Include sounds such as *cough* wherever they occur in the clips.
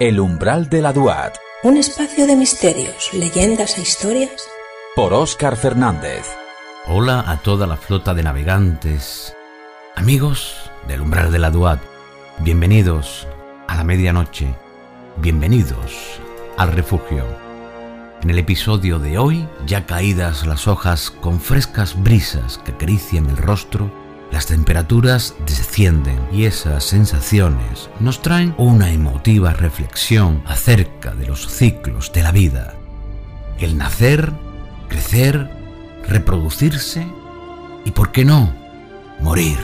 El umbral de la Duat. Un espacio de misterios, leyendas e historias. Por Óscar Fernández. Hola a toda la flota de navegantes. Amigos del umbral de la Duat. Bienvenidos a la medianoche. Bienvenidos al refugio. En el episodio de hoy, ya caídas las hojas con frescas brisas que acarician el rostro, las temperaturas descienden y esas sensaciones nos traen una emotiva reflexión acerca de los ciclos de la vida. El nacer, crecer, reproducirse y, ¿por qué no?, morir.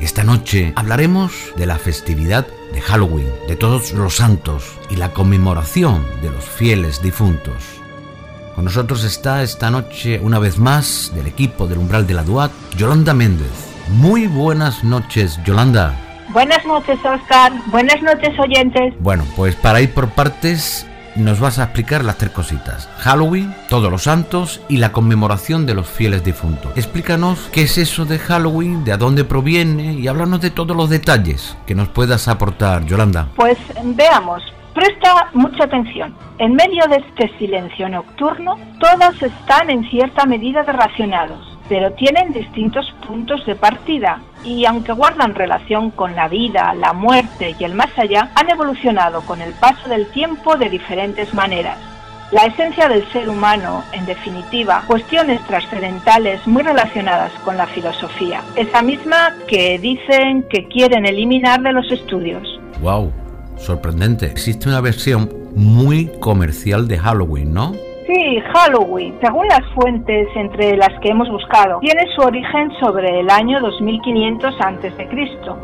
Esta noche hablaremos de la festividad de Halloween, de todos los santos y la conmemoración de los fieles difuntos. Con nosotros está esta noche una vez más del equipo del umbral de la Duat, Yolanda Méndez. Muy buenas noches, Yolanda. Buenas noches, Oscar. Buenas noches, oyentes. Bueno, pues para ir por partes, nos vas a explicar las tres cositas. Halloween, todos los santos y la conmemoración de los fieles difuntos. Explícanos qué es eso de Halloween, de a dónde proviene y háblanos de todos los detalles que nos puedas aportar, Yolanda. Pues veamos. Presta mucha atención. En medio de este silencio nocturno, todos están en cierta medida relacionados pero tienen distintos puntos de partida y aunque guardan relación con la vida, la muerte y el más allá, han evolucionado con el paso del tiempo de diferentes maneras. La esencia del ser humano, en definitiva, cuestiones trascendentales muy relacionadas con la filosofía, esa misma que dicen que quieren eliminar de los estudios. ¡Wow! Sorprendente. Existe una versión muy comercial de Halloween, ¿no? Sí, Halloween, según las fuentes entre las que hemos buscado, tiene su origen sobre el año 2500 a.C.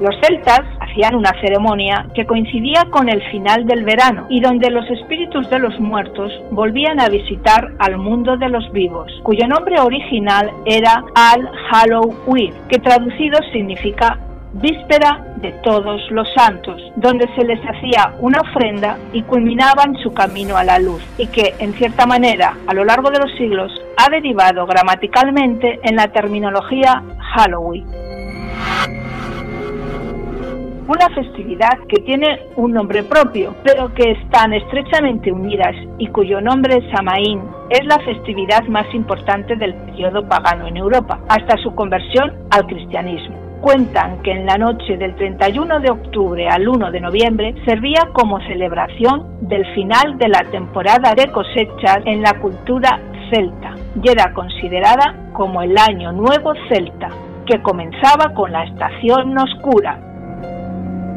Los celtas hacían una ceremonia que coincidía con el final del verano y donde los espíritus de los muertos volvían a visitar al mundo de los vivos, cuyo nombre original era Al Halloween, que traducido significa víspera de todos los santos, donde se les hacía una ofrenda y culminaban su camino a la luz, y que, en cierta manera, a lo largo de los siglos, ha derivado gramaticalmente en la terminología Halloween. Una festividad que tiene un nombre propio, pero que están estrechamente unidas y cuyo nombre Samaín, es la festividad más importante del periodo pagano en Europa, hasta su conversión al cristianismo cuentan que en la noche del 31 de octubre al 1 de noviembre servía como celebración del final de la temporada de cosechas en la cultura celta y era considerada como el año nuevo celta, que comenzaba con la estación oscura.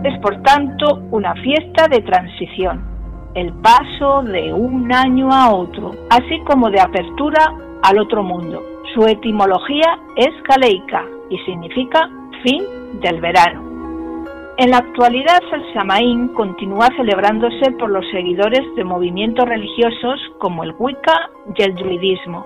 Es por tanto una fiesta de transición, el paso de un año a otro, así como de apertura al otro mundo. Su etimología es caleica y significa fin del verano. En la actualidad el Samaín continúa celebrándose por los seguidores de movimientos religiosos como el Wicca y el druidismo.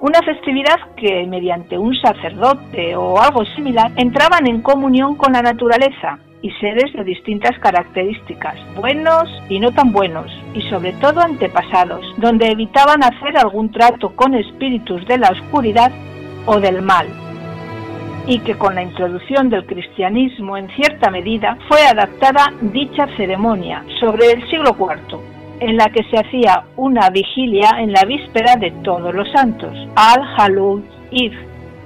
Una festividad que mediante un sacerdote o algo similar entraban en comunión con la naturaleza y seres de distintas características, buenos y no tan buenos, y sobre todo antepasados, donde evitaban hacer algún trato con espíritus de la oscuridad o del mal, y que con la introducción del cristianismo en cierta medida fue adaptada dicha ceremonia sobre el siglo IV, en la que se hacía una vigilia en la víspera de todos los santos, al Halloween Eve.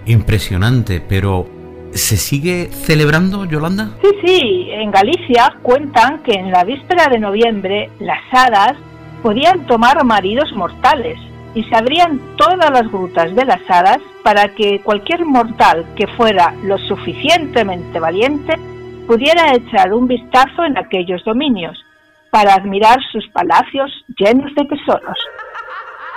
Impresionante, pero ¿se sigue celebrando, Yolanda? Sí, sí, en Galicia cuentan que en la víspera de noviembre las hadas podían tomar maridos mortales y se abrían todas las grutas de las hadas para que cualquier mortal que fuera lo suficientemente valiente pudiera echar un vistazo en aquellos dominios para admirar sus palacios llenos de tesoros.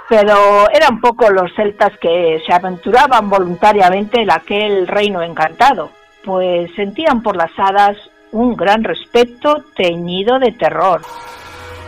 Pero eran pocos los celtas que se aventuraban voluntariamente en aquel reino encantado, pues sentían por las hadas un gran respeto teñido de terror.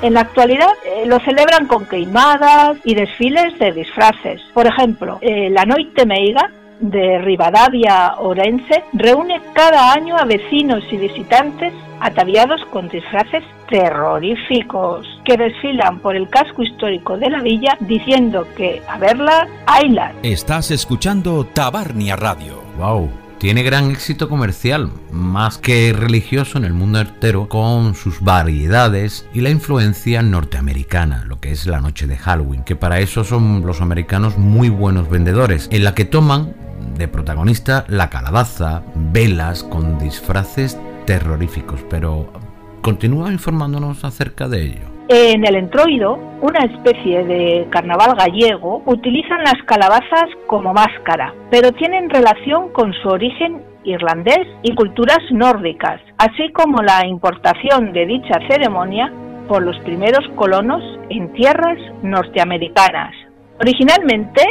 En la actualidad eh, lo celebran con queimadas y desfiles de disfraces. Por ejemplo, eh, la Noite Meiga de Rivadavia Orense reúne cada año a vecinos y visitantes ataviados con disfraces terroríficos que desfilan por el casco histórico de la villa diciendo que a verla, hayla. Estás escuchando Tabarnia Radio. Wow tiene gran éxito comercial, más que religioso en el mundo entero, con sus variedades y la influencia norteamericana, lo que es la noche de Halloween, que para eso son los americanos muy buenos vendedores, en la que toman de protagonista la calabaza, velas con disfraces terroríficos, pero continúa informándonos acerca de ello. En el entroido, una especie de carnaval gallego, utilizan las calabazas como máscara, pero tienen relación con su origen irlandés y culturas nórdicas, así como la importación de dicha ceremonia por los primeros colonos en tierras norteamericanas. Originalmente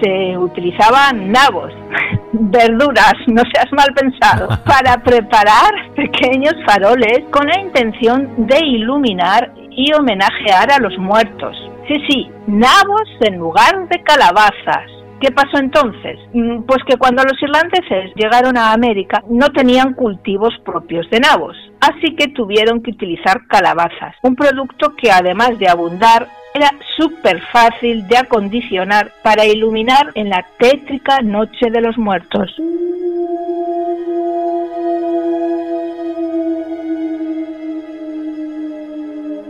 se utilizaban nabos, *laughs* verduras, no seas mal pensado, *laughs* para preparar pequeños faroles con la intención de iluminar y homenajear a los muertos. Sí, sí, nabos en lugar de calabazas. ¿Qué pasó entonces? Mm, pues que cuando los irlandeses llegaron a América no tenían cultivos propios de nabos, así que tuvieron que utilizar calabazas, un producto que además de abundar era súper fácil de acondicionar para iluminar en la tétrica Noche de los Muertos.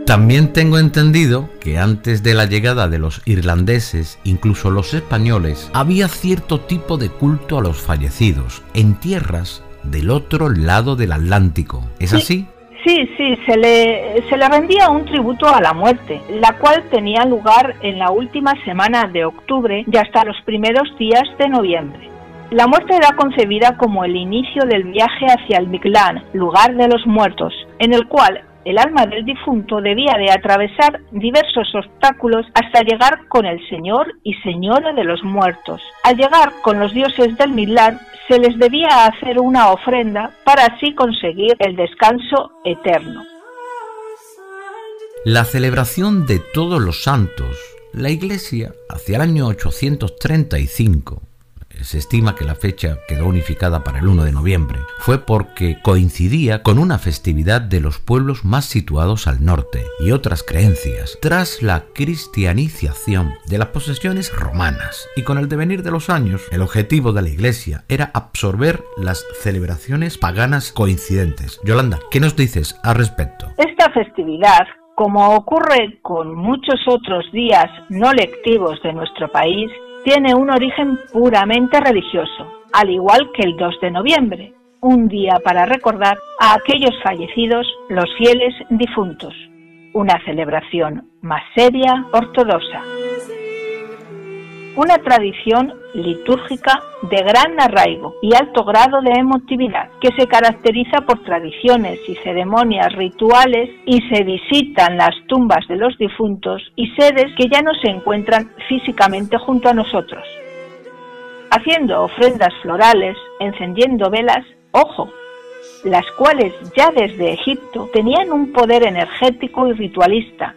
También tengo entendido que antes de la llegada de los irlandeses, incluso los españoles, había cierto tipo de culto a los fallecidos en tierras del otro lado del Atlántico. ¿Es así? Sí, sí, se le, se le rendía un tributo a la muerte, la cual tenía lugar en la última semana de octubre y hasta los primeros días de noviembre. La muerte era concebida como el inicio del viaje hacia el Mictlán, lugar de los muertos, en el cual el alma del difunto debía de atravesar diversos obstáculos hasta llegar con el Señor y Señora de los muertos. Al llegar con los dioses del Milán, se les debía hacer una ofrenda para así conseguir el descanso eterno. La celebración de todos los santos, la Iglesia, hacia el año 835, se estima que la fecha quedó unificada para el 1 de noviembre. Fue porque coincidía con una festividad de los pueblos más situados al norte y otras creencias, tras la cristianización de las posesiones romanas. Y con el devenir de los años, el objetivo de la iglesia era absorber las celebraciones paganas coincidentes. Yolanda, ¿qué nos dices al respecto? Esta festividad como ocurre con muchos otros días no lectivos de nuestro país, tiene un origen puramente religioso, al igual que el 2 de noviembre, un día para recordar a aquellos fallecidos, los fieles difuntos, una celebración más seria, ortodoxa una tradición litúrgica de gran arraigo y alto grado de emotividad, que se caracteriza por tradiciones y ceremonias rituales y se visitan las tumbas de los difuntos y seres que ya no se encuentran físicamente junto a nosotros. Haciendo ofrendas florales, encendiendo velas, ojo, las cuales ya desde Egipto tenían un poder energético y ritualista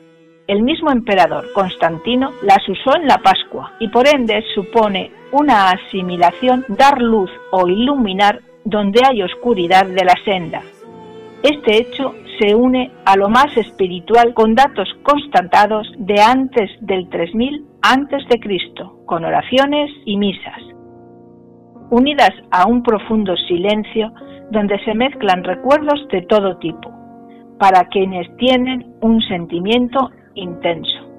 el mismo emperador Constantino las usó en la Pascua y por ende supone una asimilación dar luz o iluminar donde hay oscuridad de la senda. Este hecho se une a lo más espiritual con datos constatados de antes del 3000 antes de Cristo, con oraciones y misas, unidas a un profundo silencio donde se mezclan recuerdos de todo tipo, para quienes tienen un sentimiento intenso.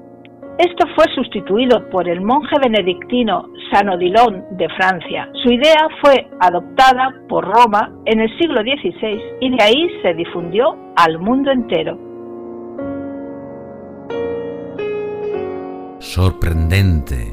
Esto fue sustituido por el monje benedictino San Odilon de Francia. Su idea fue adoptada por Roma en el siglo XVI y de ahí se difundió al mundo entero. Sorprendente.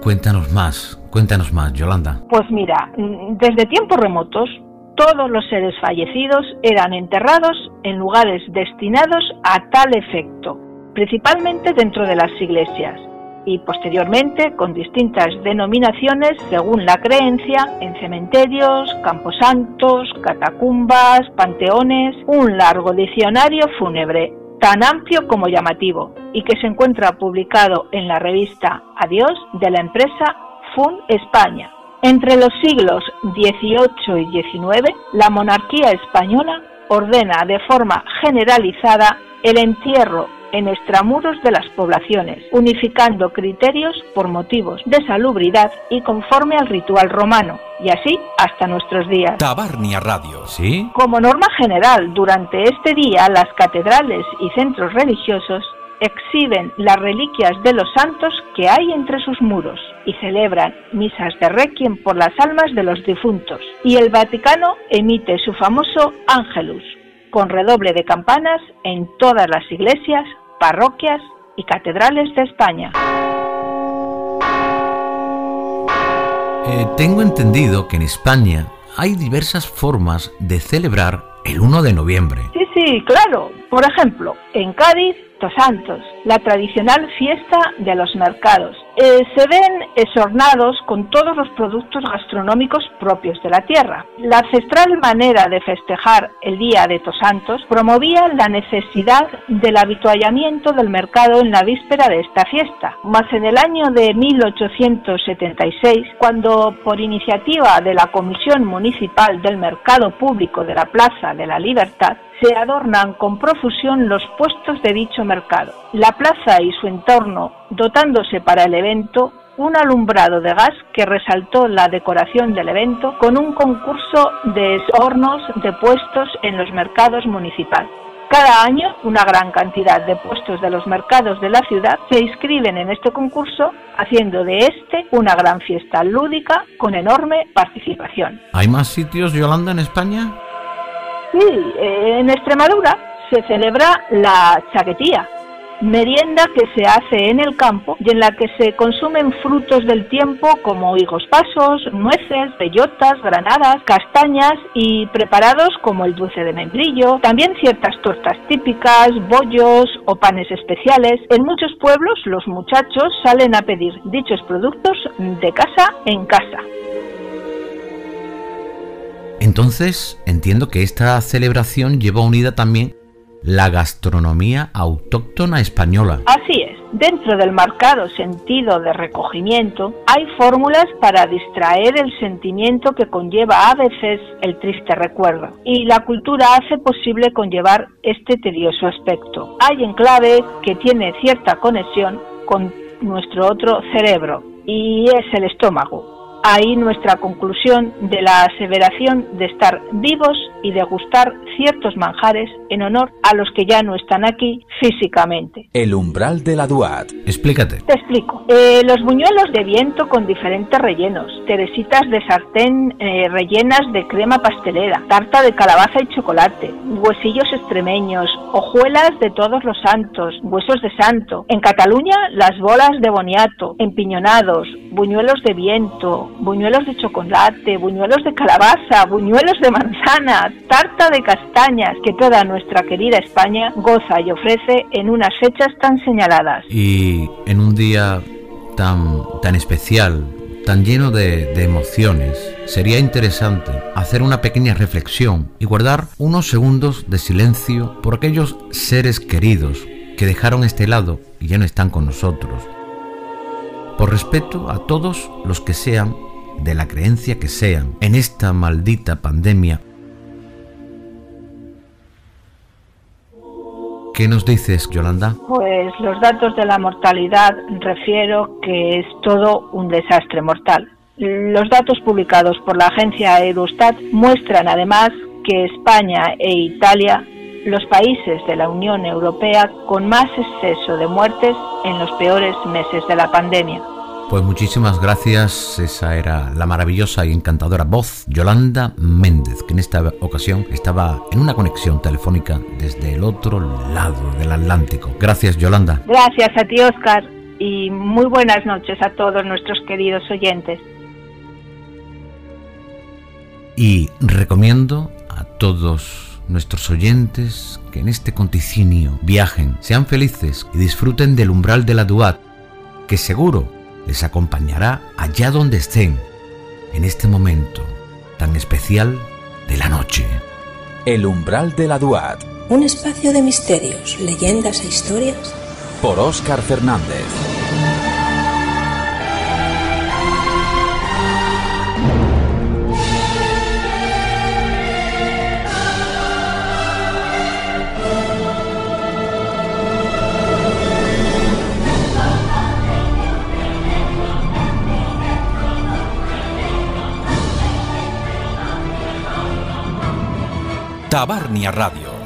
Cuéntanos más, cuéntanos más, Yolanda. Pues mira, desde tiempos remotos, todos los seres fallecidos eran enterrados en lugares destinados a tal efecto principalmente dentro de las iglesias y posteriormente con distintas denominaciones según la creencia en cementerios, camposantos, catacumbas, panteones, un largo diccionario fúnebre tan amplio como llamativo y que se encuentra publicado en la revista Adiós de la empresa FUN España. Entre los siglos XVIII y XIX, la monarquía española ordena de forma generalizada el entierro en extramuros de las poblaciones, unificando criterios por motivos de salubridad y conforme al ritual romano, y así hasta nuestros días. Tabarnia Radio. ¿Sí? Como norma general, durante este día las catedrales y centros religiosos exhiben las reliquias de los santos que hay entre sus muros y celebran misas de requiem por las almas de los difuntos. Y el Vaticano emite su famoso Ángelus, con redoble de campanas en todas las iglesias, parroquias y catedrales de España. Eh, tengo entendido que en España hay diversas formas de celebrar el 1 de noviembre. Sí, sí, claro. Por ejemplo, en Cádiz Santos, la tradicional fiesta de los mercados. Eh, se ven esornados con todos los productos gastronómicos propios de la tierra. La ancestral manera de festejar el Día de Tosantos promovía la necesidad del habituallamiento del mercado en la víspera de esta fiesta. Mas en el año de 1876, cuando por iniciativa de la Comisión Municipal del Mercado Público de la Plaza de la Libertad, se adornan con profusión los puestos de dicho mercado. La plaza y su entorno, dotándose para el evento un alumbrado de gas que resaltó la decoración del evento con un concurso de hornos de puestos en los mercados municipales. Cada año, una gran cantidad de puestos de los mercados de la ciudad se inscriben en este concurso, haciendo de este una gran fiesta lúdica con enorme participación. ¿Hay más sitios, Yolanda, en España? Sí, en Extremadura se celebra la chaquetía, merienda que se hace en el campo y en la que se consumen frutos del tiempo como higos pasos, nueces, bellotas, granadas, castañas y preparados como el dulce de membrillo, también ciertas tortas típicas, bollos o panes especiales. En muchos pueblos los muchachos salen a pedir dichos productos de casa en casa. Entonces, entiendo que esta celebración lleva unida también la gastronomía autóctona española. Así es. Dentro del marcado sentido de recogimiento, hay fórmulas para distraer el sentimiento que conlleva a veces el triste recuerdo. Y la cultura hace posible conllevar este tedioso aspecto. Hay enclave que tiene cierta conexión con nuestro otro cerebro, y es el estómago. Ahí nuestra conclusión de la aseveración de estar vivos y de gustar ciertos manjares en honor a los que ya no están aquí físicamente. El umbral de la Duat. Explícate. Te explico. Eh, los buñuelos de viento con diferentes rellenos, teresitas de sartén eh, rellenas de crema pastelera, tarta de calabaza y chocolate, huesillos extremeños, hojuelas de todos los santos, huesos de santo. En Cataluña, las bolas de boniato, empiñonados, buñuelos de viento, buñuelos de chocolate, buñuelos de calabaza, buñuelos de manzana, tarta de castañas que toda nuestra querida España goza y ofrece en unas fechas tan señaladas. Y en un día tan, tan especial, tan lleno de, de, emociones, sería interesante hacer una pequeña reflexión y guardar unos segundos de silencio por aquellos seres queridos que dejaron este lado y ya no están con nosotros. Por respeto a todos los que sean de la creencia que sean en esta maldita pandemia. ¿Qué nos dices, Yolanda? Pues los datos de la mortalidad refiero que es todo un desastre mortal. Los datos publicados por la agencia Eurostat muestran además que España e Italia, los países de la Unión Europea con más exceso de muertes en los peores meses de la pandemia. Pues muchísimas gracias. Esa era la maravillosa y encantadora voz Yolanda Méndez, que en esta ocasión estaba en una conexión telefónica desde el otro lado del Atlántico. Gracias, Yolanda. Gracias a ti, Oscar, y muy buenas noches a todos nuestros queridos oyentes. Y recomiendo a todos nuestros oyentes que en este conticinio viajen, sean felices y disfruten del umbral de la Duat, que seguro les acompañará allá donde estén, en este momento tan especial de la noche. El umbral de la Duat. Un espacio de misterios, leyendas e historias. Por Óscar Fernández. La Barnia Radio.